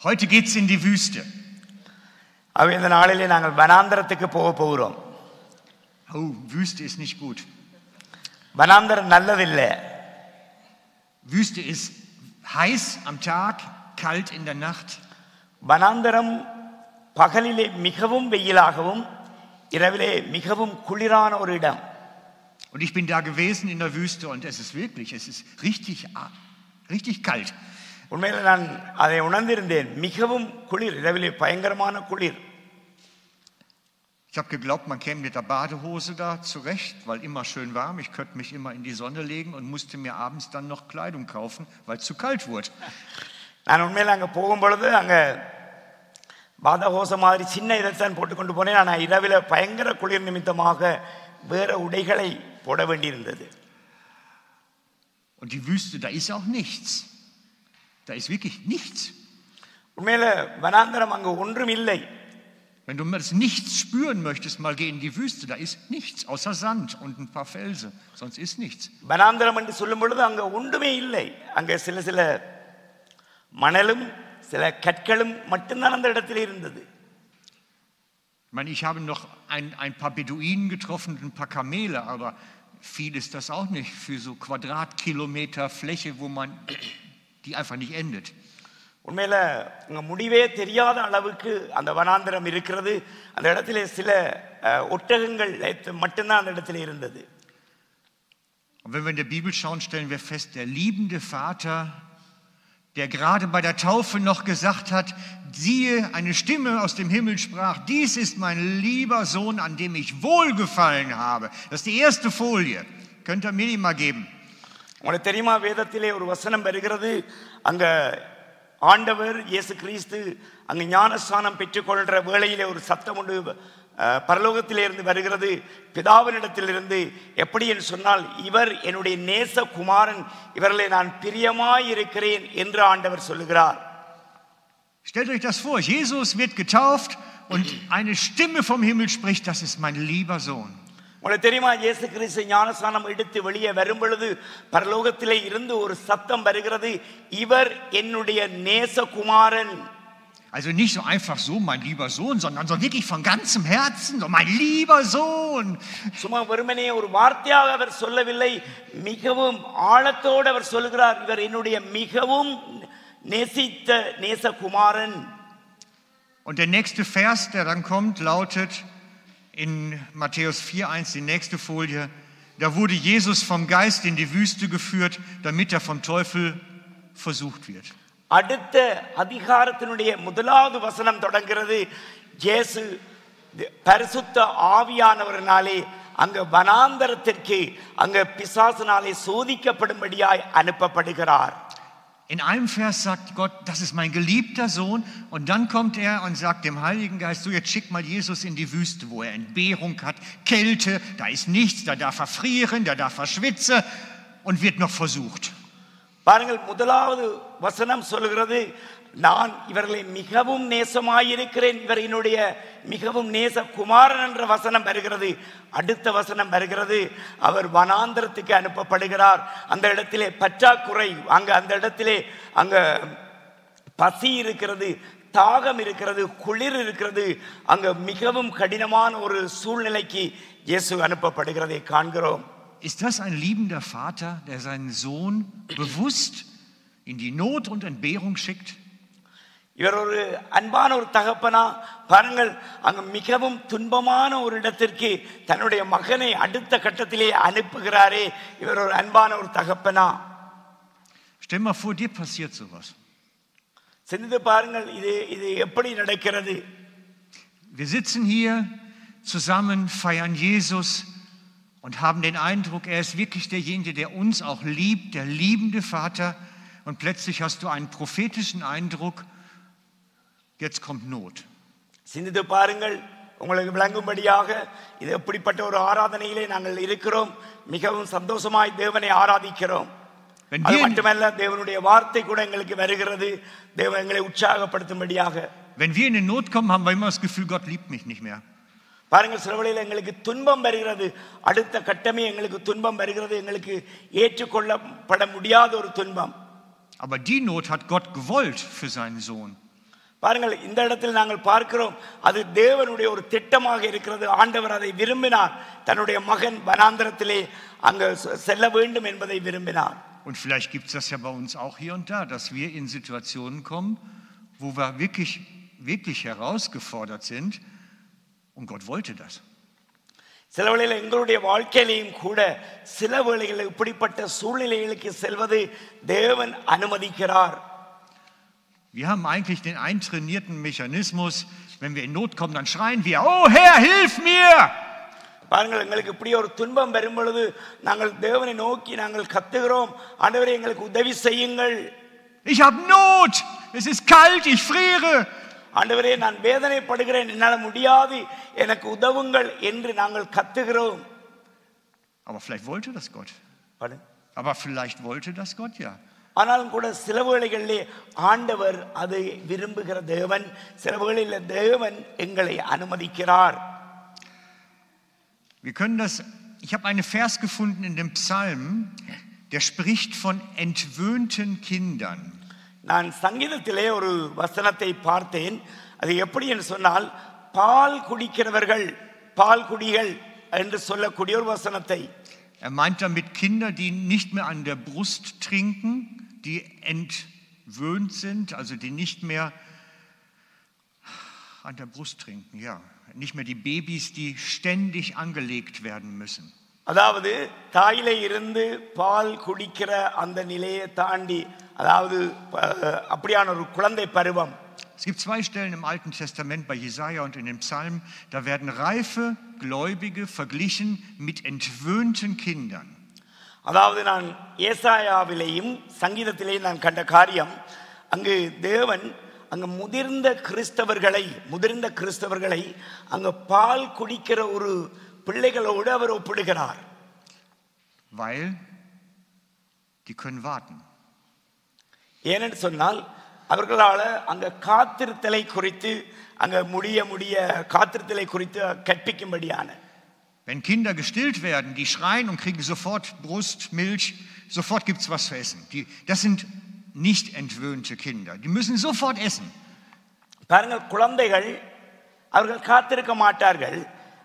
Heute geht's in die Wüste. ஆகவே இந்த நாளிலே நாங்கள் வனாந்தரத்துக்கு போக போகிறோம் Oh, Wüste ist nicht gut. வனாந்தரம் நல்லதில்லை Wüste ist heiß am Tag, kalt in der Nacht. வனாந்தரம் பகலிலே மிகவும் வெயிலாகவும் இரவிலே மிகவும் குளிரான ஒரு இடம் Und ich bin da gewesen in der Wüste und es ist wirklich, es ist richtig, ah, richtig kalt. உண்மையில் நான் அதை உணர்ந்திருந்தேன் மிகவும் குளிர் இரவிலே பயங்கரமான குளிர் Ich habe geglaubt, man käme mit der Badehose da zurecht, weil immer schön warm. Ich könnte mich immer in die Sonne legen und musste mir abends dann noch Kleidung kaufen, weil es zu kalt wurde. நான் உண்மையில் அங்கே போகும் பொழுது அங்கே பாதகோச மாதிரி சின்ன இதைத்தான் போட்டுக்கொண்டு போனேன் ஆனால் இரவில் பயங்கர குளிர் நிமித்தமாக வேறு உடைகளை போட வேண்டியிருந்தது Und die Wüste, da ist auch nichts. Da ist wirklich nichts. உண்மையில் வனாந்தரம் அங்கே ஒன்றும் இல்லை Wenn du das Nichts spüren möchtest, mal geh in die Wüste. Da ist nichts außer Sand und ein paar Felsen. Sonst ist nichts. வனாந்தரம் என்று சொல்லும் பொழுது அங்கே ஒன்றுமே இல்லை அங்கே சில சில மணலும் சில கற்களும் மட்டும்தான் அந்த இடத்தில் இருந்தது Ich meine, ich habe noch ein, ein paar Beduinen getroffen und ein paar Kamele, aber viel ist das auch nicht für so Quadratkilometer Fläche, wo man, die einfach nicht endet. உண்மையில் அங்கே முடிவே தெரியாத அளவுக்கு அந்த வனாந்தரம் இருக்கிறது அந்த இடத்துல சில அஹ், ஒட்டகங்கள் மட்டும்தான் அந்த இடத்துல இருந்தது Und wenn wir in der Bibel schauen, stellen wir fest, der liebende Vater, der gerade bei der Taufe noch gesagt hat, siehe, eine Stimme aus dem Himmel sprach, dies ist mein lieber Sohn, an dem ich wohlgefallen habe. Das ist die erste Folie. Könnt ihr mir die mal geben? உங்களுக்கு தெரியுமா வேதத்திலே ஒரு வசனம் வருகிறது அங்க ஆண்டவர் இயேசு கிறிஸ்து அங்க ஞானஸ்தானம் பெற்றுக்கொள்கிற வேளையிலே ஒரு சத்தம் உண்டு அஹ், பரலோகத்திலே இருந்து வருகிறது பிதாவினிடத்திலிருந்து எப்படி என்று சொன்னால் இவர் என்னுடைய நேச குமாரன் இவர்களை நான் பிரியமாய் இருக்கிறேன் என்று ஆண்டவர் சொல்லுகிறார் Stellt euch das vor, Jesus wird getauft und eine Stimme vom Himmel spricht, das ist mein lieber Sohn. உங்களுக்கு தெரியுமா இயேசு கிறிஸ்து ஞானஸ்தானம் எடுத்து வெளியே வரும் பொழுது பரலோகத்திலே இருந்து ஒரு சத்தம் வருகிறது இவர் என்னுடைய நேச குமாரன் Also nicht so einfach so, mein lieber Sohn, sondern so wirklich von ganzem Herzen, so mein lieber Sohn. சும்மா வெறுமனே ஒரு வார்த்தையாக அவர் சொல்லவில்லை மிகவும் ஆழத்தோடு அவர் சொல்லுகிறார் இவர் என்னுடைய மிகவும் நேசித்த நேசகுமாரன் Und der nächste Vers, der dann kommt, lautet in Matthäus 4.1, die nächste Folie, da wurde Jesus vom Geist in die Wüste geführt, damit er vom Teufel versucht wird. அடுத்த அதிகாரத்தினுடைய முதலாவது வசனம் தொடங்கிறது இயேசு பரிசுத்த ஆவியானவரினாலே அங்க வனாந்தரத்திற்கு அங்க பிசாசினாலே சோதிக்கப்படும்படியாய் அனுப்பப்படுகிறார் In einem Vers sagt Gott, das ist mein geliebter Sohn. Und dann kommt er und sagt dem Heiligen Geist, so jetzt schick mal Jesus in die Wüste, wo er Entbehrung hat, Kälte, da ist nichts, da darf er frieren, da darf er schwitzen und wird noch versucht. பாருங்கள் முதலாவது வசனம் சொல்லுகிறது நான் இவர்களை மிகவும் நேசமாயிருக்கிறேன். இவர் என்னுடைய மிகவும் நேச குமாரன் என்ற வசனம் வருகிறது. அடுத்த வசனம் வருகிறது. அவர் வனாந்திரத்துக்கு அனுப்பப்படுகிறார். அந்த இடத்திலே பற்றாக்குறை அங்கே அந்த இடத்திலே அங்கே பசி இருக்கிறது தாகம் இருக்கிறது குளிர் இருக்கிறது. அங்க மிகவும் கடினமான ஒரு சூழ்நிலைக்கு இயேசு அனுப்பப்படுகிறதை காண்கிறோம். Ist das ein liebender Vater, der seinen Sohn bewusst in die Not und Entbehrung schickt? இவர் ஒரு அன்பான ஒரு தகப்பனா பாருங்கள் அங்கு மிகவும் துன்பமான ஒரு இடத்திற்கு தன்னுடைய மகனை அடுத்த கட்டத்திலே அனுப்புகிறாரே இவர் ஒரு அன்பான ஒரு தகப்பனா Stell mal vor, dir passiert sowas. சிந்தித்து பாருங்கள் இது இது எப்படி நடக்கிறது Wir sitzen hier zusammen, feiern Jesus und haben den Eindruck, er ist wirklich derjenige, der uns auch liebt, der liebende Vater. Und plötzlich hast du einen prophetischen Eindruck, jetzt kommt Not. சிந்தித்து பாருங்கள் உங்களுக்கு விளங்கும்படியாக இது எப்படிப்பட்ட ஒரு ஆராதனையிலே நாங்கள் இருக்கிறோம். மிகவும் சந்தோஷமாய் தேவனை ஆராதிக்கிறோம். அது மட்டுமல்ல தேவனுடைய வார்த்தை கூட எங்களுக்கு வருகிறது. தேவன் எங்களை உற்சாகப்படுத்தும்படியாக. Wenn wir in die Not kommen, haben wir immer das Gefühl, Gott liebt mich nicht mehr. பாருங்கள் சில வேளையில் எங்களுக்கு துன்பம் வருகிறது. அடுத்த கட்டமே எங்களுக்கு துன்பம் வருகிறது. எங்களுக்கு ஏற்றுக்கொள்ளப்பட முடியாத ஒரு துன்பம். Aber die Not hat Gott gewollt für seinen Sohn. பாருங்கள் இந்த இடத்தில் நாங்கள் பார்க்கிறோம் அது தேவனுடைய ஒரு திட்டமாக இருக்கிறது ஆண்டவர் அதை விரும்பினார் தன்னுடைய மகன் வனாந்திரத்திலே அங்கு செல்ல வேண்டும் என்பதை விரும்பினார் Und vielleicht gibt es das ja bei uns auch hier und da, dass wir in Situationen kommen, wo wir wirklich, wirklich herausgefordert sind. Und Gott wollte das. சில வேளையில் எங்களுடைய வாழ்க்கையிலையும் கூட சில வேளைகளில் இப்படிப்பட்ட சூழ்நிலைகளுக்கு செல்வது தேவன் அனுமதிக்கிறார் Wir haben eigentlich den eintrainierten Mechanismus, wenn wir in Not kommen, dann schreien wir, oh Herr, hilf mir! பாருங்கள் எங்களுக்கு இப்படி ஒரு துன்பம் வரும் பொழுது நாங்கள் தேவனை நோக்கி நாங்கள் கத்துகிறோம் ஆண்டவரே எங்களுக்கு உதவி செய்யுங்கள் Ich habe Not, es ist kalt, ich friere. ஆண்டவரே நான் வேதனைப்படுகிறேன் என்னால் முடியாது எனக்கு உதவுங்கள் என்று நாங்கள் கத்துகிறோம் Aber vielleicht wollte das Gott. பாரு. Aber vielleicht wollte das Gott ja. ஆனாலும் கூட சில வேளைகளிலே ஆண்டவர் அதை விரும்புகிற தேவன் சில வேளையில் தேவன் எங்களை அனுமதிக்கிறார். Wir können das, ich habe einen Vers gefunden in dem Psalm, der spricht von entwöhnten Kindern. நான் சங்கீதத்திலே ஒரு வசனத்தை பார்த்தேன். அது எப்படி என்று சொன்னால் பால் குடிக்கிறவர்கள் பால் குடிகள் என்று சொல்லக்கூடிய ஒரு வசனத்தை. Er meint damit Kinder, die nicht mehr an der Brust trinken, die entwöhnt sind, also die nicht mehr an der Brust trinken, ja. Nicht mehr die Babys, die ständig angelegt werden müssen. அதாவது தாயிலே இருந்து பால் குடிக்கிற அந்த நிலையை தாண்டி அதாவது அஹ், அப்படியான ஒரு குழந்தை பருவம் Es gibt zwei Stellen im Alten Testament bei Jesaja und in den Psalmen, da werden reife Gläubige verglichen mit entwöhnten Kindern. அதாவது நான் ஏசாயாவிலேயும் சங்கீதத்திலேயும் நான் கண்ட காரியம் அங்கு தேவன் அங்கு முதிர்ந்த கிறிஸ்தவர்களை முதிர்ந்த கிறிஸ்தவர்களை அங்கு பால் குடிக்கிற ஒரு பிள்ளைகளோடு அவர் ஒப்பிடுகிறார் Weil die können warten. ஏனென்று சொன்னால் அவர்களால் அங்க காத்திருத்தலை குறித்து அங்க முடிய முடிய காத்திருத்தலை குறித்து கற்பிக்கும்படியான Wenn Kinder gestillt werden, die schreien und kriegen sofort Brust, Milch, sofort gibt es was zu essen. Die, das sind nicht entwöhnte Kinder. Die müssen sofort essen. பாருங்கள் குழந்தைகள் அவர்கள் காத்திருக்க மாட்டார்கள்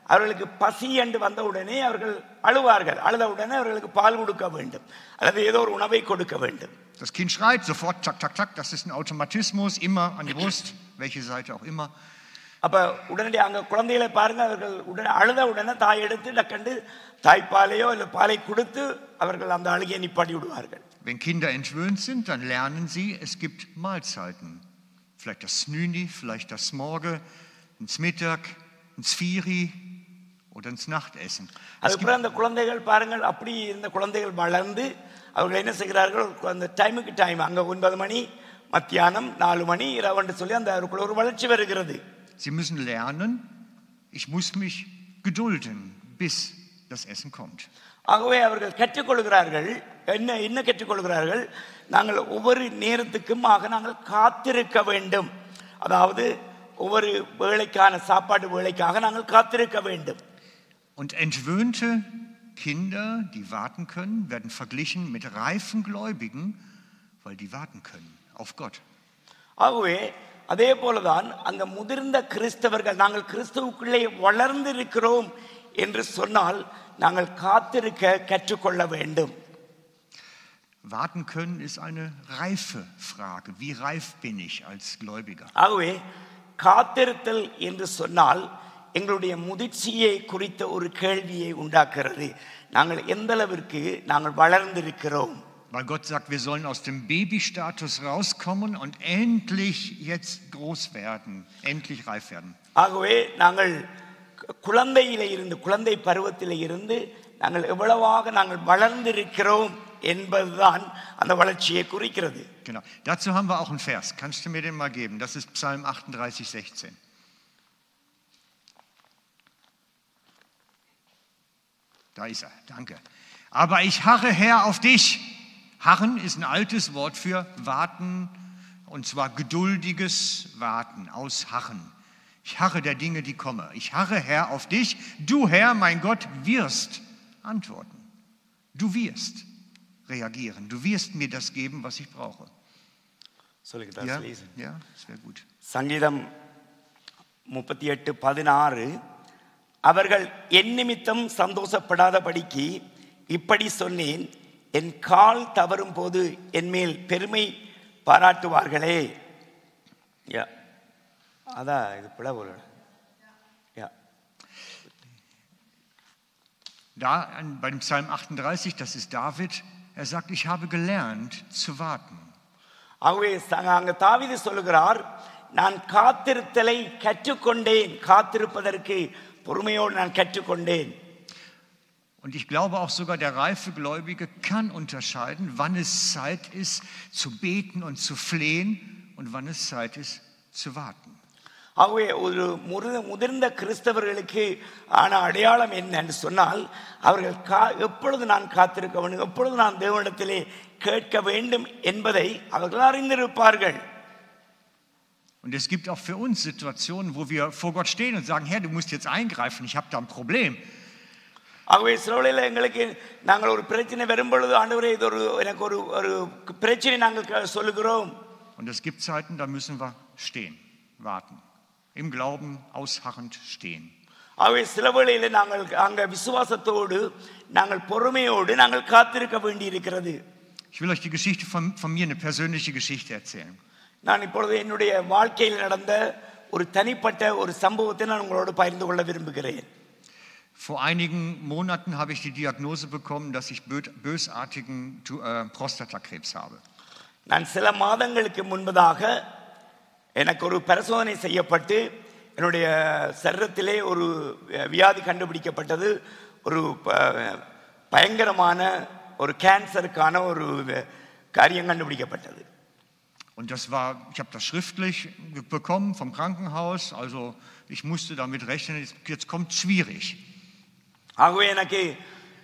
அவர்களுக்கு பசி என்று வந்த உடனே அவர்கள் அழுவார்கள் அழுத உடனே அவர்களுக்கு பால் கொடுக்க வேண்டும் அல்லது ஏதோ ஒரு உணவை கொடுக்க வேண்டும் Das Kind schreit sofort, tak, tak, tak. Das ist ein Automatismus, immer an die Brust, welche Seite auch immer. அப்ப உடனடி அங்க குழந்தைகளை பாருங்க அவர்கள் உடனே அழுத உடனே தாய் எடுத்து டக்கண்டு தாய்ப்பாலையோ இல்லை பாலை கொடுத்து அவர்கள் அந்த அழுகையை நிப்பாட்டி விடுவார்கள் Wenn Kinder entwöhnt sind, dann lernen sie, es gibt Mahlzeiten. Vielleicht das Snüni, vielleicht das Morge, ins Mittag, ins Firi oder ins Nachtessen. அதுக்கப்புறம் அந்த குழந்தைகள் பாருங்கள் அப்படி இருந்த குழந்தைகள் வளர்ந்து அவர்கள் என்ன செய்கிறார்கள்? அந்த டைமுக்கு டைம் அங்க ஒன்பது மணி மத்தியானம் நாலு மணி இரவுன்னு சொல்லி அந்த அவருக்குள்ள ஒரு வளர்ச்சி வருகிறது. Sie müssen lernen, ich muss mich gedulden, bis das Essen kommt. ஆகவே அவர்கள் கற்றுக்கொள்கிறார்கள். என்ன என்ன கற்றுக்கொள்கிறார்கள்? நாங்கள் ஒவ்வொரு நேரத்துக்கும் ஆக நாங்கள் காத்திருக்க வேண்டும். அதாவது ஒவ்வொரு வேலைக்கான சாப்பாடு வேலைக்காக நாங்கள் காத்திருக்க வேண்டும். Und entwöhnte Kinder, die warten können, werden verglichen mit reifen Gläubigen, weil die warten können auf Gott. ஆகவே அதே போலதான் அங்க முதிர்ந்த கிறிஸ்தவர்கள் நாங்கள் கிறிஸ்துவுக்குள்ளே வளர்ந்திருக்கிறோம் என்று சொன்னால் நாங்கள் காத்திருக்க கற்றுக்கொள்ள வேண்டும் Warten können ist eine reife Frage. Wie reif bin ich als Gläubiger? ஆகவே காத்திருத்தல் என்று சொன்னால் எங்களுடைய முதிர்ச்சியை குறித்த ஒரு கேள்வியை உண்டாக்குறது நாங்கள் எந்த அளவிற்கு நாங்கள் வளர்ந்திருக்கிறோம் Weil Gott sagt, wir sollen aus dem Babystatus rauskommen und endlich jetzt groß werden, endlich reif werden. ஆகவே நாங்கள் கு- குழந்தையிலே இருந்து குழந்தை பருவத்திலே இருந்து நாங்கள் எவ்வளவாக நாங்கள் வளர்ந்திருக்கிறோம் என்பதுதான் அந்த வளர்ச்சியை குறிக்கிறது Genau. Dazu haben wir auch einen Vers. Kannst du mir den mal geben? Das ist Psalm 38, 16. Da ist er, danke. Aber ich harre Herr auf dich. Harren ist ein altes Wort für warten, und zwar geduldiges Warten, ausharren. Ich harre der Dinge, die kommen. Ich harre Herr auf dich. Du Herr, mein Gott, wirst antworten. Du wirst reagieren. Du wirst mir das geben, was ich brauche. Soll ich das ja? lesen? Ja, das wäre gut. Sangidam 38, 16. அவர்கள் என் நிமித்தம் சந்தோஷப்படாதபடிக்கு இப்படி சொன்னேன் என் கால் தவறும் போது என் மேல் பெருமை பாராட்டுவார்களே. யா. அதான் இது பிளவு யா. Da beim Psalm 38, das ist David, er sagt, ich habe gelernt zu warten. ஆகவே ச- அங்க தாவீது சொல்லுகிறார் நான் காத்திருத்தலை கற்றுக்கொண்டேன் காத்திருப்பதற்கு பொறுமையோடு நான் கற்றுக்கொண்டேன் Und ich glaube auch sogar, der reife Gläubige kann unterscheiden, wann es Zeit ist zu beten und zu flehen und wann es Zeit ist zu warten. ஆகவே ஒரு முரு முதிர்ந்த கிறிஸ்தவர்களுக்கு ஆன அடையாளம் என்னன்னு சொன்னால் அவர்கள் கா எப்பொழுது நான் காத்திருக்க வேண்டும் எப்பொழுது நான் தேவனிடத்திலே கேட்க வேண்டும் என்பதை அவர்கள் அறிந்திருப்பார்கள் Und es gibt auch für uns Situationen, wo wir vor Gott stehen und sagen, Herr, du musst jetzt eingreifen, ich habe da ein Problem. ஆகவே சிலவழியில் எங்களுக்கு நாங்கள் ஒரு பிரச்சனை வரும்பொழுது ஆண்டவரே இது ஒரு எனக்கு ஒரு ஒரு பிரச்சனை நாங்கள் க- சொல்லுகிறோம் Und es gibt Zeiten, da müssen wir stehen, warten. Im Glauben ausharrend stehen. ஆகவே சில வேளையில் நாங்கள் அங்கே விசுவாசத்தோடு நாங்கள் பொறுமையோடு நாங்கள் காத்திருக்க வேண்டி இருக்கிறது Ich will euch die Geschichte von, von mir, eine persönliche Geschichte erzählen. நான் இப்பொழுது என்னுடைய வாழ்க்கையில் நடந்த ஒரு தனிப்பட்ட ஒரு சம்பவத்தை நான் உங்களோடு பகிர்ந்து கொள்ள விரும்புகிறேன். Vor einigen Monaten habe ich die Diagnose bekommen, dass ich bö- bösartigen äh, Prostatakrebs habe. நான் சில மாதங்களுக்கு முன்பதாக எனக்கு ஒரு பரிசோதனை செய்யப்பட்டு என்னுடைய சரீரத்திலே ஒரு வியாதி கண்டுபிடிக்கப்பட்டது. ஒரு பயங்கரமான ஒரு கேன்சருக்கான ஒரு காரியம் கண்டுபிடிக்கப்பட்டது. Und das war, ich habe das schriftlich bekommen vom Krankenhaus, also ich musste damit rechnen, jetzt, jetzt kommt schwierig. ஆகவே எனக்கு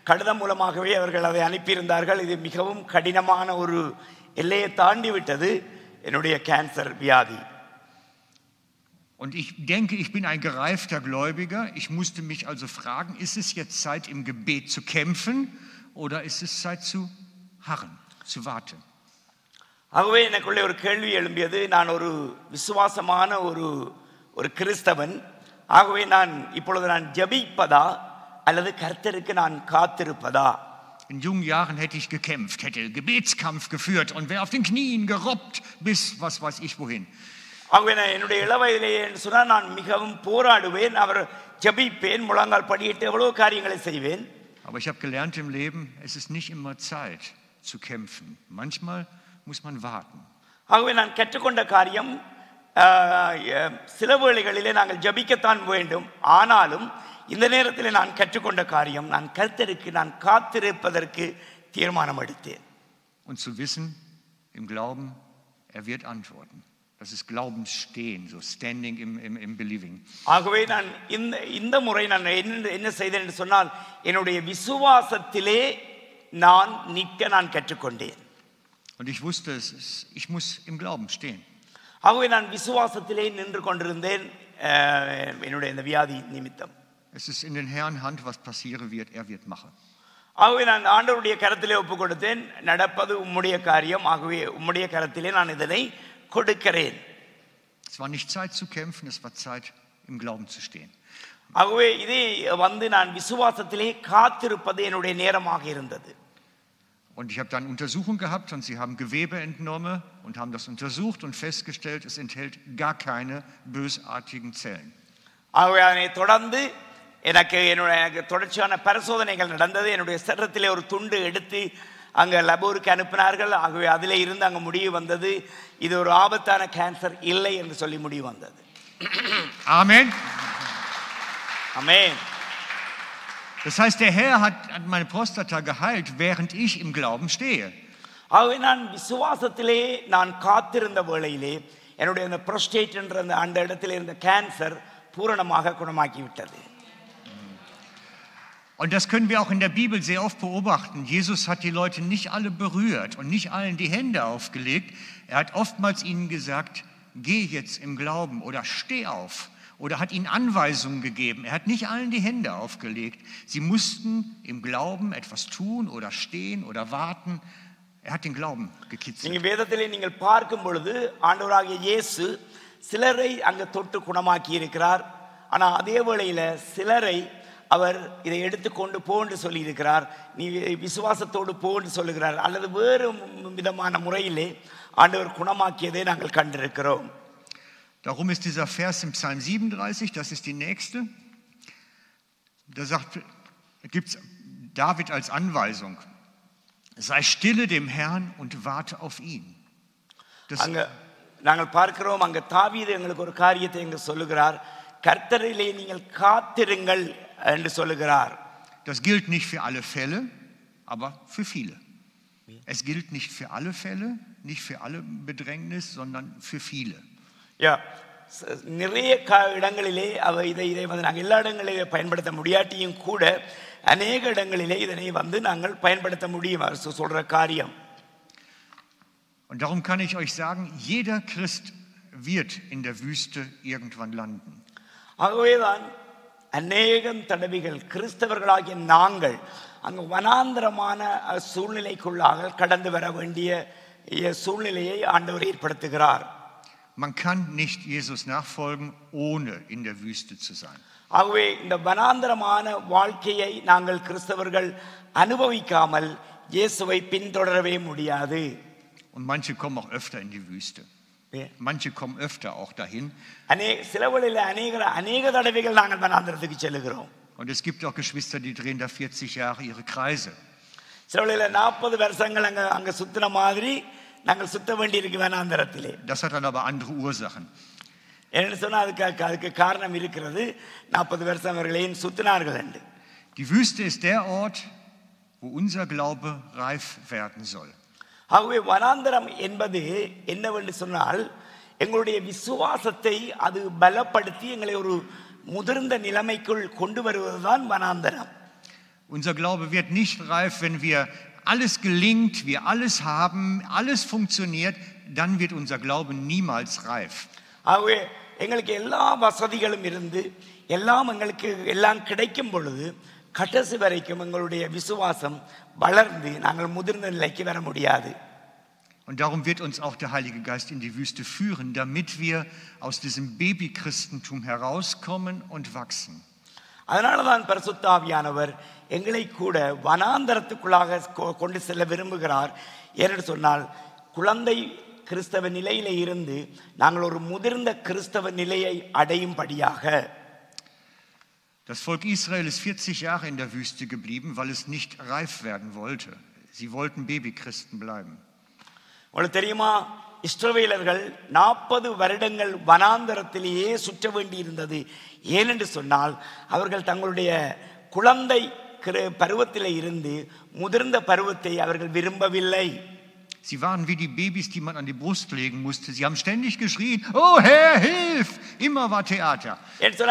கடிதம் மூலமாகவே அவர்கள் அதை அனுப்பியிருந்தார்கள் இது மிகவும் கடினமான ஒரு எல்லையை தாண்டி விட்டது என்னுடைய கேன்சர் வியாதி Und ich denke, ich bin ein gereifter Gläubiger. Ich musste mich also fragen, ist es jetzt Zeit im Gebet zu kämpfen oder ist es Zeit zu harren, zu warten? ஆகவே எனக்குள்ளே ஒரு கேள்வி எழும்பியது நான் ஒரு விசுவாசமான ஒரு ஒரு கிறிஸ்தவன் ஆகவே நான் இப்பொழுது நான் ஜெபிப்பதா அல்லது கர்த்தருக்கு நான் காத்திருப்பதா In jungen Jahren hätte ich gekämpft, hätte Gebetskampf geführt und wäre auf den Knien gerobbt bis was weiß ich wohin. என்னுடைய இளவயதிலேயே சொன்னால் நான் மிகவும் போராடுவேன் அவர் ஜெபிப்பேன் முழங்கால் படியிட்டு எவ்வளவு காரியங்களை செய்வேன் Aber ich habe gelernt im Leben, es ist nicht immer Zeit zu kämpfen. Manchmal muss man warten. ஆகவே நான் கற்றுக்கொண்ட காரியம் சில வேளைகளிலே நாங்கள் ஜபிக்கத்தான் வேண்டும் ஆனாலும் இந்த நேரத்தில் நான் கற்றுக்கொண்ட காரியம் நான் கர்த்தருக்கு நான் காத்திருப்பதற்கு தீர்மானம் எடுத்தேன் Und zu wissen, im Glauben, er wird antworten. Das ist Glaubensstehen, so standing im, im, im Believing. ஆகவே நான் இந்த இந்த முறை நான் என்ன என்ன செய்தேன் என்று சொன்னால் என்னுடைய விசுவாசத்திலே நான் நிற்க நான் கற்றுக்கொண்டேன் Und ich wusste, es ist, ich muss im Glauben stehen. ஆகவே நான் விசுவாசத்திலே நின்று கொண்டிருந்தேன் ஆஹ், என்னுடைய இந்த வியாதி நிமித்தம் Es ist in den Herrn Hand, was passieren wird, er wird machen. ஆகவே நான் ஆண்டவருடைய கரத்திலே ஒப்பு கொடுத்தேன் நடப்பது உம்முடைய காரியம் ஆகவே உம்முடைய கரத்திலே நான் இதனை கொடுக்கிறேன் Es war nicht Zeit zu kämpfen, es war Zeit, im Glauben zu stehen. ஆகவே இது வந்து நான் விசுவாசத்திலே காத்திருப்பது என்னுடைய நேரமாக இருந்தது Und ich habe dann Untersuchung gehabt und sie haben Gewebe entnommen und haben das untersucht und festgestellt, es enthält gar keine bösartigen Zellen. ஆகவே அதனை தொடர்ந்து எனக்கு என்னுடைய எனக்கு தொடர்ச்சியான பரிசோதனைகள் நடந்தது என்னுடைய சரீரத்திலே ஒரு துண்டு எடுத்து அங்கே லபோருக்கு அனுப்பினார்கள் ஆகவே அதிலே இருந்து அங்கே முடிவு வந்தது இது ஒரு ஆபத்தான கேன்சர் இல்லை என்று சொல்லி முடிவு வந்தது Amen. ஆமென் Das heißt, der Herr hat hat meine Prostata geheilt, während ich im Glauben stehe. ஆகவே நான் விசுவாசத்திலே நான் காத்திருந்த வேளையிலே என்னுடைய அந்த prostate என்ற அந்த அந்த இடத்துல இருந்த கேன்சர் பூரணமாக குணமாக்கி விட்டது Und das können wir auch in der Bibel sehr oft beobachten. Jesus hat die Leute nicht alle berührt und nicht allen die Hände aufgelegt. Er hat oftmals ihnen gesagt, geh jetzt im Glauben oder steh auf. Oder hat ihnen Anweisungen gegeben. Er hat nicht allen die Hände aufgelegt. Sie mussten im Glauben etwas tun oder stehen oder warten. Er hat den Glauben gekitzelt. நீங்க வேதத்திலே நீங்கள் பார்க்கும் பொழுது ஆண்டவராகிய இயேசு சிலரை அங்க தொட்டு குணமாக்கி இருக்கிறார் ஆனா அதே வேளையில சிலரை அவர் இதை எடுத்துக்கொண்டு போன்று சொல்லி இருக்கிறார் நீ விசுவாசத்தோடு போன்று சொல்லுகிறார் அல்லது வேறு விதமான முறையிலே ஆண்டவர் குணமாக்கியதை நாங்கள் கண்டிருக்கிறோம் Darum ist dieser Vers im Psalm 37, das ist die nächste. Da sagt, gibt es David als Anweisung, sei stille dem Herrn und warte auf ihn. Das, அங்க நாங்கள் பார்க்கிறோம் அங்க தாவீது எங்களுக்கு ஒரு காரியத்தை எங்க சொல்லுகிறார் கர்த்தரிலே நீங்கள் காத்திருங்கள் என்று சொல்லுகிறார் das gilt nicht für alle Fälle, aber für viele. Es gilt nicht für alle Fälle, nicht für alle Bedrängnis, sondern für viele. யா நிறைய க இடங்களிலே அவ இதை இதை வந்து நாங்கள் எல்லா இடங்களிலே பயன்படுத்த முடியாட்டியும் கூட அநேக இடங்களிலே இதனை வந்து நாங்கள் பயன்படுத்த முடியும். அவர் சொ- சொல்ற காரியம். Und darum kann ich euch sagen, jeder Christ wird in der Wüste irgendwann landen. ஆகவேதான் அநேகம் தடவைகள் கிறிஸ்தவர்களாகிய நாங்கள் அங்கு வனாந்தரமான சூழ்நிலைக்குள்ளாக கடந்து வர வேண்டிய சூழ்நிலையை ஆண்டவர் ஏற்படுத்துகிறார். Man kann nicht Jesus nachfolgen, ohne in der Wüste zu sein. ஆகவே இந்த வனாந்தரமான வாழ்க்கையை நாங்கள் கிறிஸ்தவர்கள் அனுபவிக்காமல் இயேசுவை பின்தொடரவே முடியாது Und manche kommen auch öfter in die Wüste. Manche kommen öfter auch dahin. அநே சிலவழில் அநேக அநேக தடவைகள் நாங்கள் வனாந்தரத்துக்கு செல்லுகிறோம் Und es gibt auch Geschwister, die drehen da 40 Jahre ihre Kreise. சிலவழில் நாற்பது வருஷங்கள் அங்கே அங்கே சுத்தின மாதிரி நாங்கள் சுத்த வேண்டியிருக்கு வனாந்தரத்திலே Das hat dann aber andere Ursachen. என்னன்னு சொன்னால் அதுக்கு அதுக்கு காரணம் இருக்கிறது நாற்பது வருஷம் அவர்களையும் சுத்தினார்கள் என்று Die Wüste ist der Ort, wo unser Glaube reif werden soll. ஆகவே வனாந்தரம் என்பது என்னவென்று சொன்னால் எங்களுடைய விசுவாசத்தை அது பலப்படுத்தி எங்களை ஒரு முதிர்ந்த நிலைமைக்குள் கொண்டு வருவதுதான் வனாந்தரம் Unser Glaube wird nicht reif, wenn wir alles gelingt, wir alles haben, alles funktioniert, dann wird unser Glaube niemals reif. ஆகவே எங்களுக்கு எல்லா வசதிகளும் இருந்து எல்லாம் எங்களுக்கு எல்லாம் கிடைக்கும் பொழுது கடைசி வரைக்கும் எங்களுடைய விசுவாசம் வளர்ந்து நாங்கள் முதிர்ந்த நிலைக்கு வர முடியாது Und darum wird uns auch der Heilige Geist in die Wüste führen, damit wir aus diesem Babychristentum herauskommen und wachsen. அதனால தான் பரிசுத்தாவியானவர் எங்களை கூட வனாந்தரத்துக்குள்ளாக கொண்டு செல்ல விரும்புகிறார் ஏனென்று சொன்னால் குழந்தை கிறிஸ்தவ நிலையில இருந்து நாங்கள் ஒரு முதிர்ந்த கிறிஸ்தவ நிலையை அடையும்படியாக Das Volk Israel ist 40 Jahre in der Wüste geblieben, weil es nicht reif werden wollte. Sie wollten Babychristen bleiben. உங்களுக்கு தெரியுமா இஸ்ரவேலர்கள் நாற்பது வருடங்கள் வனாந்தரத்திலேயே சுற்ற வேண்டி இருந்தது ஏனென்று சொன்னால் அவர்கள் தங்களுடைய குழந்தை பருவத்திலே இருந்து முதிர்ந்த பருவத்தை அவர்கள் விரும்பவில்லை Sie waren wie die Babys, die man an die Brust legen musste. Sie haben ständig geschrien, oh Herr, hilf! Immer war Theater.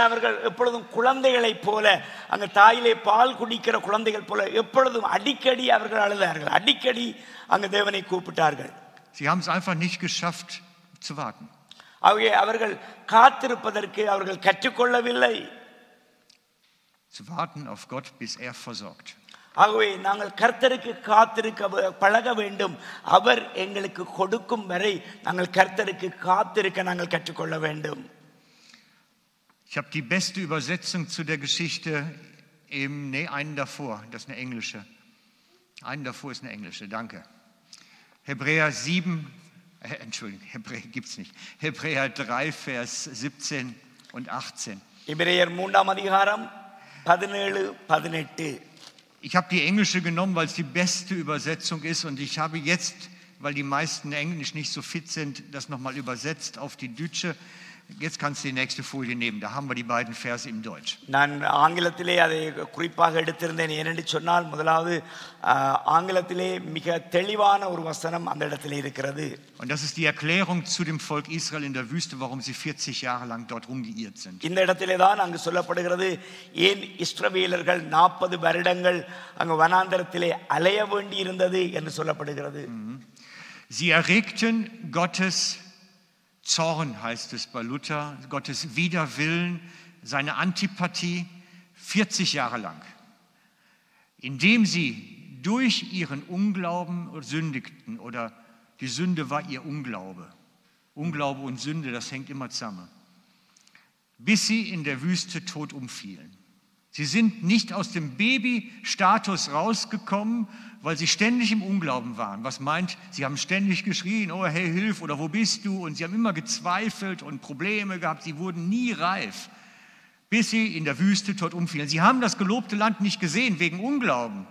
அவர்கள் எப்பொழுதும் குழந்தைகளைப் போல அங்க தாயிலே பால் குடிக்கிற குழந்தைகள் போல எப்பொழுதும் அடிக்கடி அவர்கள் அழுதார்கள் அடிக்கடி அங்க தேவனை கூப்பிட்டார்கள் Sie haben es einfach nicht geschafft zu warten. ஆகவே அவர்கள் காத்திருப்பதற்கு அவர்கள் கற்றுக்கொள்ளவில்லை Zu warten auf Gott, bis er versorgt. ஆகவே நாங்கள் கர்த்தருக்கு காத்திருக்க வ- பழக வேண்டும் அவர் எங்களுக்கு கொடுக்கும் வரை நாங்கள் கர்த்தருக்கு காத்திருக்க நாங்கள் கற்றுக்கொள்ள வேண்டும் Ich habe die beste Übersetzung zu der Geschichte im, nee, einen davor, das ist eine englische. Einen davor ist eine englische, danke. Hebräer 7, äh, Entschuldigung, Hebräer gibt es nicht. Hebräer 3, Vers 17 und 18. இபிரேயர் மூன்றாம் அதிகாரம் பதினேழு பதினெட்டு Ich habe die englische genommen, weil es die beste Übersetzung ist und ich habe jetzt, weil die meisten Englisch nicht so fit sind, das nochmal übersetzt auf die Deutsche. Jetzt kannst du die nächste Folie nehmen, da haben wir die beiden Verse im Deutsch. நான் ஆங்கிலத்திலே அதை குறிப்பாக எடுத்திருந்தேன் ஏனென்று சொன்னால் முதலாவது ஆஹ், ஆங்கிலத்திலே மிக தெளிவான ஒரு வசனம் அந்த இடத்திலே இருக்கிறது Und das ist die Erklärung zu dem Volk Israel in der Wüste, warum sie 40 Jahre lang dort rumgeirrt sind. இந்த இடத்திலே தான் அங்கு சொல்லப்படுகிறது ஏன் இஸ்ரவேலர்கள் நாற்பது வருடங்கள் அங்கு வனாந்தரத்திலே அலைய வேண்டி இருந்தது என்று சொல்லப்படுகிறது Sie erregten Gottes Zorn, heißt es bei Luther, Gottes Widerwillen, seine Antipathie 40 Jahre lang, indem sie durch ihren Unglauben sündigten oder die Sünde war ihr Unglaube. Unglaube und Sünde, das hängt immer zusammen. Bis sie in der Wüste tot umfielen. Sie sind nicht aus dem Babystatus rausgekommen, weil sie ständig im Unglauben waren. Was meint, sie haben ständig geschrien, oh hey, hilf oder wo bist du? Und sie haben immer gezweifelt und Probleme gehabt. Sie wurden nie reif, bis sie in der Wüste tot umfielen. Sie haben das gelobte Land nicht gesehen wegen Unglauben.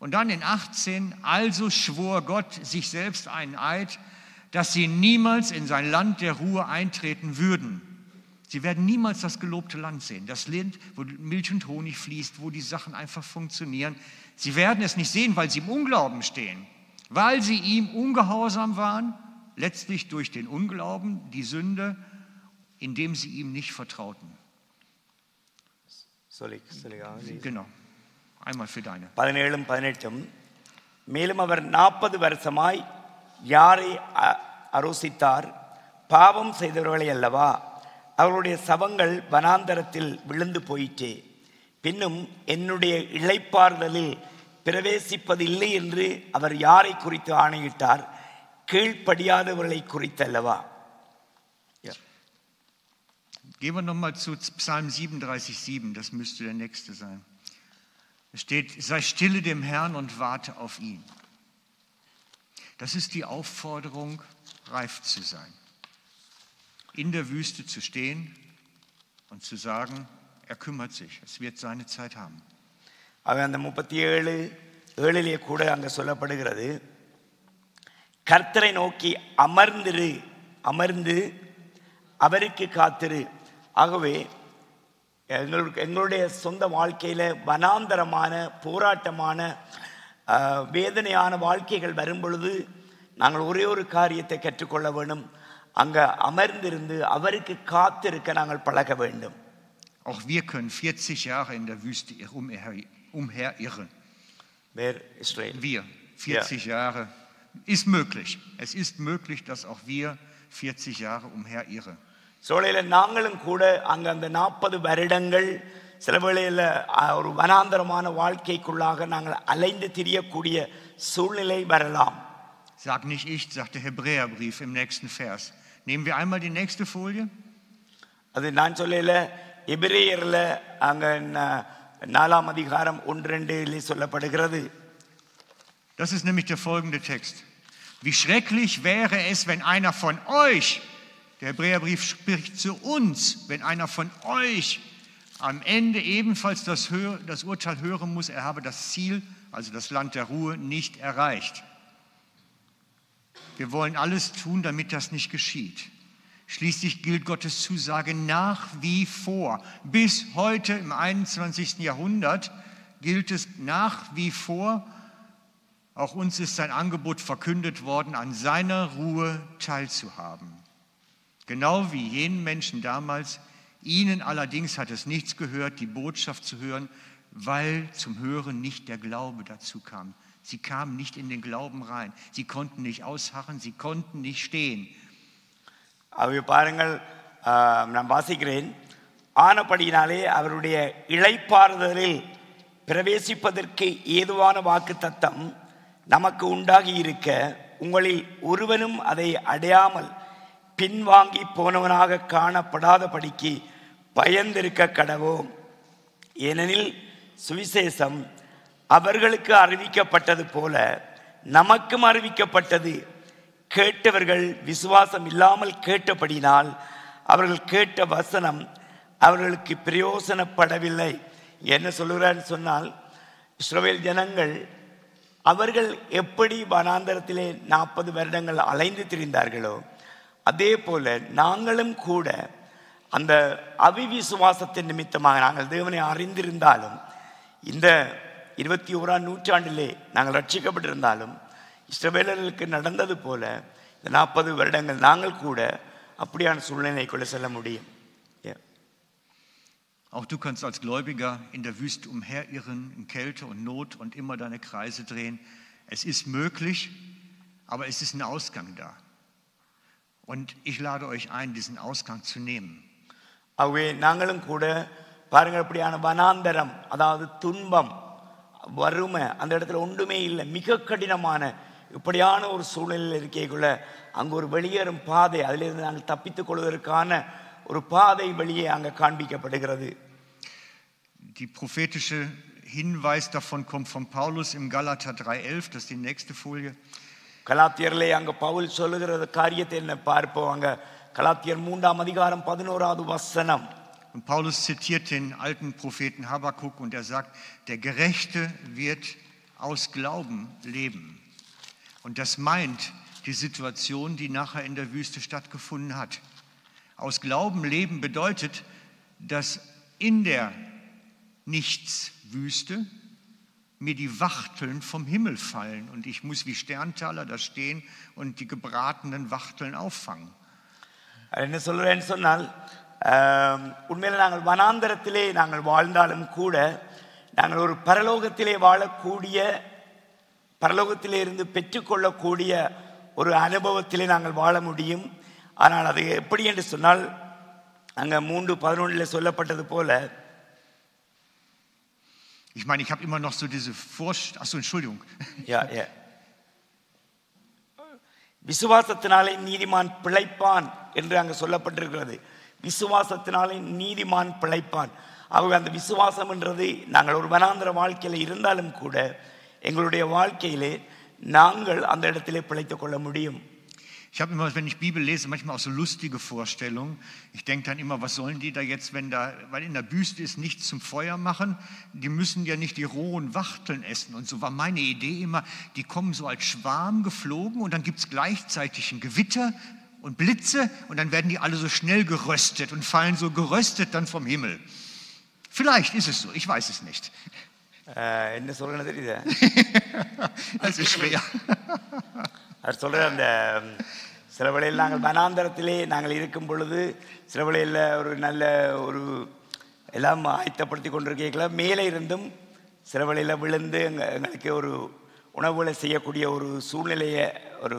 Und dann in 18, also schwor Gott sich selbst einen Eid, dass sie niemals in sein Land der Ruhe eintreten würden. Sie werden niemals das gelobte Land sehen, das Land, wo Milch und Honig fließt, wo die Sachen einfach funktionieren. Sie werden es nicht sehen, weil sie im Unglauben stehen, weil sie ihm ungehorsam waren, letztlich durch den Unglauben, die Sünde, indem sie ihm nicht vertrauten. சொல்லி சொல்லுங்க Genau. Einmal für deine. பதினேழும் பதினெட்டும் மேலும் அவர் நாற்பது வருஷமாய் யாரை அ- அரோசித்தார் பாவம் செய்தவர்களை அல்லவா அவர்களுடைய சவங்கள் வனாந்தரத்தில் விழுந்து போயிற்றே பின்னும் என்னுடைய இளைப்பாறுதலில் பிரவேசிப்பதில்லை என்று அவர் யாரை குறித்து ஆணையிட்டார் கீழ்ப்படியாதவர்களை குறித்தல்லவா Gehen wir nochmal zu Psalm 37,7, das müsste der nächste sein. Es steht, sei stille dem Herrn und warte auf ihn. Das ist die Aufforderung, reif zu sein. In der Wüste zu stehen und zu sagen, er kümmert sich, es wird seine Zeit haben. அவன் அந்த முப்பத்தி ஏழு ஏழிலே கூட அங்கே சொல்லப்படுகிறது. கர்த்தரை நோக்கி அமர்ந்திரு அமர்ந்து அவருக்கு காத்திரு. ஆகவே எங்களுக்கு எங்களுடைய சொந்த வாழ்க்கையில் வனாந்தரமான போராட்டமான வேதனையான வாழ்க்கைகள் வரும் பொழுது நாங்கள் ஒரே ஒரு காரியத்தை கற்றுக்கொள்ள வேண்டும். அங்கே அமர்ந்திருந்து அவருக்கு காத்திருக்க நாங்கள் பழக வேண்டும் Auch wir können 40 Jahre in der Wüste umher, umherirren. Where Israel Wir, 40 Jahre, ist möglich. Es ist möglich, dass auch wir 40 Jahre umherirren. சோழையில் நாங்களும் கூட அங்கே அந்த நாற்பது வருடங்கள் சில வேளையில் அஹ், ஒரு வனாந்தரமான வாழ்க்கைக்குள்ளாக நாங்கள் அலைந்து திரியக்கூடிய சூழ்நிலை வரலாம் Sag nicht ich, sagt der Hebräerbrief im nächsten Vers. Nehmen wir einmal die nächste Folie. அது நான் சொல்லல எபிரேயரில் அங்கே நாலாம் அதிகாரம் ஒன்றெண்டிலே சொல்லப்படுகிறது Das ist nämlich der folgende Text. Wie schrecklich wäre es, wenn einer von euch, der Hebräerbrief spricht zu uns, wenn einer von euch am Ende ebenfalls das, Hör, das Urteil hören muss, er habe das Ziel, also das Land der Ruhe, nicht erreicht. Wir wollen alles tun, damit das nicht geschieht. Schließlich gilt Gottes Zusage nach wie vor. Bis heute im 21. Jahrhundert gilt es nach wie vor, auch uns ist sein Angebot verkündet worden, an seiner Ruhe teilzuhaben. Genau wie jenen Menschen damals. Ihnen allerdings hat es nichts gehört, die Botschaft zu hören, weil zum Hören nicht der Glaube dazu kam. Sie kamen nicht in den Glauben rein. Sie konnten nicht ausharren, sie konnten nicht stehen. அவை பாருங்கள் நான் வாசிக்கிறேன் ஆனபடியினாலே அவருடைய இழைப்பாறுதலில் பிரவேசிப்பதற்கு ஏதுவான வாக்கு தத்தம் நமக்கு உண்டாகி இருக்க உங்களில் ஒருவனும் அதை அடையாமல் பின்வாங்கி போனவனாக காணப்படாதபடிக்கு பயந்திருக்க கடவோம் ஏனெனில் சுவிசேஷம் அவர்களுக்கு அறிவிக்கப்பட்டது போல நமக்கும் அறிவிக்கப்பட்டது. கேட்டவர்கள் விசுவாசம் இல்லாமல் கேட்டபடினால் அவர்கள் கேட்ட வசனம் அவர்களுக்கு பிரயோசனப்படவில்லை. என்ன சொல்லுகிறான்னு சொன்னால் இஸ்ரோவேல் ஜனங்கள் அவர்கள் எப்படி வனாந்தரத்திலே நாற்பது வருடங்கள் அலைந்து திரிந்தார்களோ அதே போல நாங்களும் கூட அந்த அவிவிசுவாசத்தின் நிமித்தமாக நாங்கள் தேவனை அறிந்திருந்தாலும் இந்த இருபத்தி ஓராம் நூற்றாண்டிலே நாங்கள் ரட்சிக்கப்பட்டிருந்தாலும் இஸ்ரவேலர்களுக்கு நடந்தது போல இந்த நாற்பது வருடங்கள் நாங்கள் கூட அப்படியான சூழ்நிலைக்குள்ள செல்ல முடியும் Yeah. Auch du kannst als Gläubiger in der Wüste umherirren, in Kälte und Not und immer deine Kreise drehen. Es ist möglich, aber es ist ein Ausgang da. Und ich lade euch ein, diesen Ausgang zu nehmen. ஆகவே நாங்களும் கூட பாருங்கள் இப்படியான வனாந்தரம் அதாவது துன்பம் வறுமை அந்த இடத்துல ஒன்றுமே இல்லை மிக கடினமான இப்படியான ஒரு சூழ்நிலையில் இருக்கைக்குள்ள அங்கே ஒரு வெளியேறும் பாதை அதிலிருந்து நாங்கள் தப்பித்துக் கொள்வதற்கான ஒரு பாதை வெளியே அங்கே காண்பிக்கப்படுகிறது Die prophetische Hinweis davon kommt von Paulus im Galater 3,11. Das ist die nächste Folie. கலாத்தியர்லே அங்க பவுல் சொல்லுகிற காரியத்தை என்ன பார்ப்போம் அங்க கலாத்தியர் மூன்றாம் அதிகாரம் பதினோராவது வசனம் Und Paulus zitiert den alten Propheten Habakkuk und er sagt, der Gerechte wird aus Glauben leben. Und das meint die Situation, die nachher in der Wüste stattgefunden hat. Aus Glauben leben bedeutet, dass in der Nichtswüste mir die Wachteln vom Himmel fallen und ich muss wie Sterntaler da stehen und die gebratenen Wachteln auffangen. உண்மையில நாங்கள் வனாந்தரத்திலே நாங்கள் வாழ்ந்தாலும் கூட நாங்கள் ஒரு பரலோகத்திலே வாழக்கூடிய பரலோகத்திலே இருந்து பெற்றுக்கொள்ளக்கூடிய ஒரு அனுபவத்திலே நாங்கள் வாழ முடியும் ஆனால் அது எப்படி என்று சொன்னால் அங்கே மூன்று பதினொன்றில் சொல்லப்பட்டது போல Ich meine, ich habe immer noch so diese Vorstellung, achso, Entschuldigung. யா, யா. விசுவாசத்தினாலே நீதிமான் பிழைப்பான் என்று அங்கு சொல்லப்பட்டிருக்கிறது விசுவாசத்தினாலே நீதிமான் பிழைப்பான் ஆகவே அந்த விசுவாசம் என்றது நாங்கள் ஒரு வனாந்திர வாழ்க்கையில் இருந்தாலும் கூட எங்களுடைய வாழ்க்கையிலே நாங்கள் அந்த இடத்திலே பிழைத்துக் கொள்ள முடியும் Ich habe immer, wenn ich Bibel lese, manchmal auch so lustige Vorstellungen. Ich denke dann immer, was sollen die da jetzt, wenn da, weil in der Wüste ist nichts zum Feuer machen, die müssen ja nicht die rohen Wachteln essen. Und so war meine Idee immer, die kommen so als Schwarm geflogen und dann gibt es gleichzeitig ein Gewitter und Blitze und dann werden die alle so schnell geröstet und fallen so geröstet dann vom Himmel. Vielleicht ist es so, ich weiß es nicht. அஹ், என்ன சொல்றேன்னு தெரியுதா Das ist schwer. அவர் சொல்கிற அந்த ம், சில வேளையில் நாங்கள் வனாந்தரத்திலே நாங்கள் இருக்கும் பொழுது சில வேளையில் ஒரு நல்ல ஒரு எல்லாம் ஆயத்தப்படுத்தி கொண்டிருக்கீங்களா மேலே இருந்தும் சில வேளையில் விழுந்து எங்க எங்களுக்கு ஒரு உணவுகளை செய்யக்கூடிய ஒரு சூழ்நிலையை ஒரு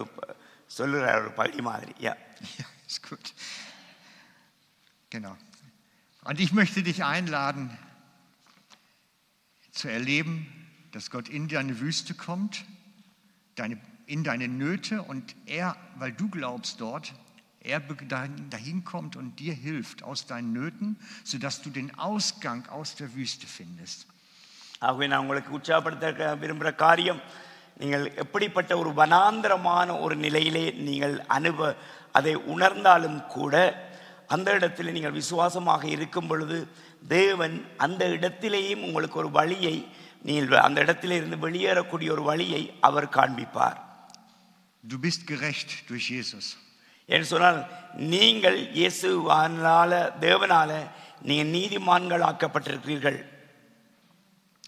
ப- சொல்லுற ஒரு பகுதி மாதிரி யா Ja, ist gut. Genau. Und ich möchte dich einladen, zu erleben, dass Gott in deine Wüste kommt, deine, in deine Nöte und er, weil du glaubst dort, er be- dahin dahin kommt und dir hilft aus deinen Nöten, sodass du den Ausgang aus der Wüste findest. ஆகவே நான் உங்களுக்கு உற்சாகப்படுத்த விரும்புகிற காரியம் நீங்கள் எப்படிப்பட்ட ஒரு வனாந்தரமான ஒரு நிலையிலே நீங்கள் அனுப அதை உணர்ந்தாலும் கூட அந்த இடத்தில் நீங்கள் விசுவாசமாக இருக்கும் பொழுது தேவன் அந்த இடத்திலேயும் உங்களுக்கு ஒரு வழியை நீங்கள் அந்த இடத்திலே இருந்து வெளியேறக்கூடிய ஒரு வழியை அவர் காண்பிப்பார் Du bist gerecht durch Jesus. என்று சொன்னால் நீங்கள் இயேசுவானால தேவனால நீங்கள் நீதிமான்கள் ஆக்கப்பட்டிருக்கிறீர்கள்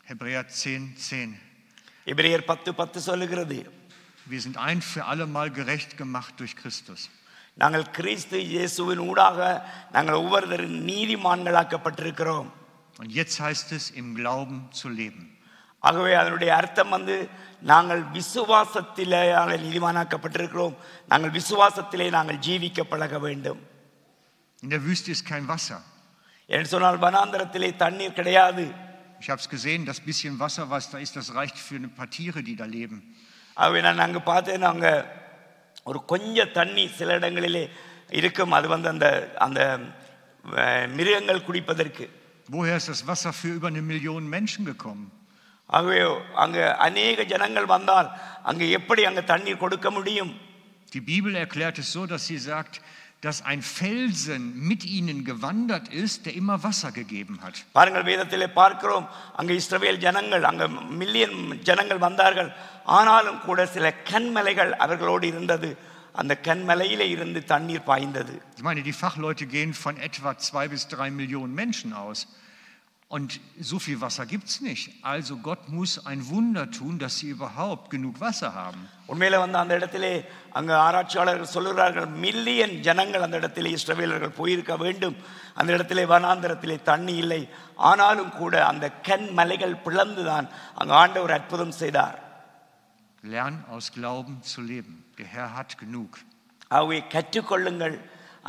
Hebräer 10, 10. எபிரேயர் பத்து பத்து சொல்லுகிறது Wir sind ein für alle Mal gerecht gemacht durch Christus. நாங்கள் கிறிஸ்து இயேசுவின் ஊடாக நாங்கள் ஒவ்வொருத்தரும் நீதிமான்களாக்கப்பட்டிருக்கிறோம் Und jetzt heißt es, im Glauben zu leben. ஆகவே அதனுடைய அர்த்தம் வந்து நாங்கள் விசுவாசத்திலே நாங்கள் நீதிமானாக்கப்பட்டிருக்கிறோம் நாங்கள் விசுவாசத்திலே நாங்கள் ஜீவிக்க பழக வேண்டும் In der Wüste ist kein Wasser. என்று சொன்னால் வனாந்தரத்திலே தண்ணீர் கிடையாது Ich habe es gesehen, das bisschen Wasser, was da ist, das reicht für ein paar Tiere, die da leben. ஆகவே நான் அங்கே பார்த்தேன் அங்கே ஒரு கொஞ்சம் தண்ணி சில இடங்களிலே இருக்கும் அது வந்து அந்த அந்த அஹ், மிருகங்கள் குடிப்பதற்கு Woher ist das Wasser für über eine Million Menschen gekommen? ஆகவே அங்கே அநேக ஜனங்கள் வந்தால் அங்கே எப்படி அங்கே தண்ணீர் கொடுக்க முடியும் Die Bibel erklärt es so, dass sie sagt, dass ein Felsen mit ihnen gewandert ist, der immer Wasser gegeben hat. பாருங்கள் வேதத்திலே பார்க்கிறோம் அங்கே இஸ்ரவேல் ஜனங்கள் அங்கே மில்லியன் ஜனங்கள் வந்தார்கள் ஆனாலும் கூட சில கண்மலைகள் அவர்களோடு இருந்தது அந்த கண்மலையிலே இருந்து தண்ணீர் பாய்ந்தது Ich meine, die Fachleute gehen von etwa zwei bis drei Millionen Menschen aus. Und so viel Wasser gibt es nicht. Also Gott muss ein Wunder tun, dass sie überhaupt genug Wasser haben. உண்மையில வந்து அந்த இடத்திலே அங்கே ஆராய்ச்சியாளர்கள் சொல்லுகிறார்கள் மில்லியன் ஜனங்கள் அந்த இடத்திலே இஸ்ரவேலர்கள் போயிருக்க வேண்டும் அந்த இடத்திலே வனாந்தரத்திலே தண்ணி இல்லை ஆனாலும் கூட அந்த கண்மலைகள் பிளந்துதான் அங்கே ஆண்டவர் அற்புதம் செய்தார் Lern aus Glauben zu leben. Der Herr hat genug. ஆகவே கற்றுக்கொள்ளுங்கள்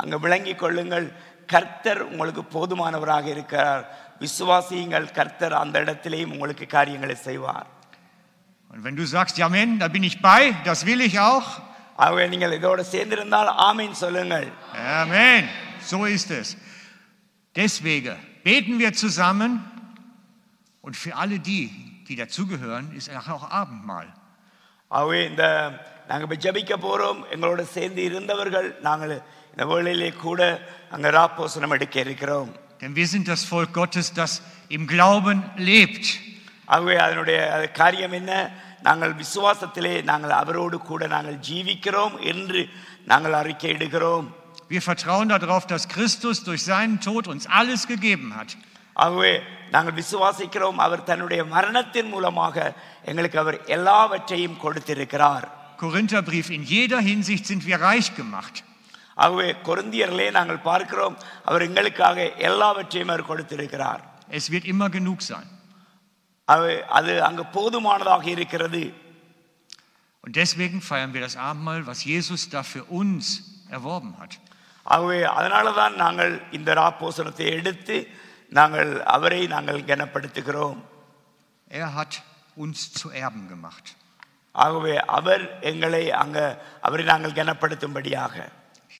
அங்கே விளங்கிக் கொள்ளுங்கள் கர்த்தர் உங்களுக்கு போதுமானவராக இருக்கிறார் விசுவாசியுங்கள் கர்த்தர் அந்த இடத்திலேயும் உங்களுக்கு காரியங்களை செய்வார் Und wenn du sagst, ja, Amen, da bin ich bei, das will ich auch. ஆகவே நீங்கள் இதோட சேர்ந்திருந்தால் ஆமீன் சொல்லுங்கள் Amen. So ist es. Deswegen beten wir zusammen und für alle die, die dazugehören, ist auch Abendmahl. ஆகவே இந்த நாங்கள் இப்போ ஜெபிக்க போகிறோம் எங்களோட சேர்ந்து இருந்தவர்கள் நாங்கள் இந்த வேளையிலே கூட அங்கே ராப்போசனம் எடுக்க இருக்கிறோம் Denn wir sind das Volk Gottes, das im Glauben lebt. ஆகவே அதனுடைய அது காரியம் என்ன நாங்கள் விசுவாசத்திலே நாங்கள் அவரோடு கூட நாங்கள் ஜீவிக்கிறோம் என்று நாங்கள் அறிக்கையிடுகிறோம் Wir vertrauen darauf, dass Christus durch seinen Tod uns alles gegeben hat. ஆகவே நாங்கள் விசுவாசிக்கிறோம் அவர் தன்னுடைய மரணத்தின் மூலமாக எங்களுக்கு அவர் எல்லாவற்றையும் கொடுத்திருக்கிறார் Korintherbrief, in jeder Hinsicht sind wir reich gemacht. ஆகவே கொருந்தியர்களே நாங்கள் பார்க்கிறோம் அவர் எங்களுக்காக எல்லாவற்றையும் அவர் கொடுத்திருக்கிறார் Es wird immer genug sein. அது அங்கு போதுமானதாக இருக்கிறது Und deswegen feiern wir das Abendmahl, was Jesus da für uns erworben hat. ஆகவே அதனால தான் நாங்கள் இந்த ராப்போசனத்தை எடுத்து நாங்கள் அவரை நாங்கள் கனப்படுத்துகிறோம் Er hat uns zu Erben gemacht. ஆகவே அவர் எங்களை அங்க அவரை நாங்கள் கனப்படுத்தும்படியாக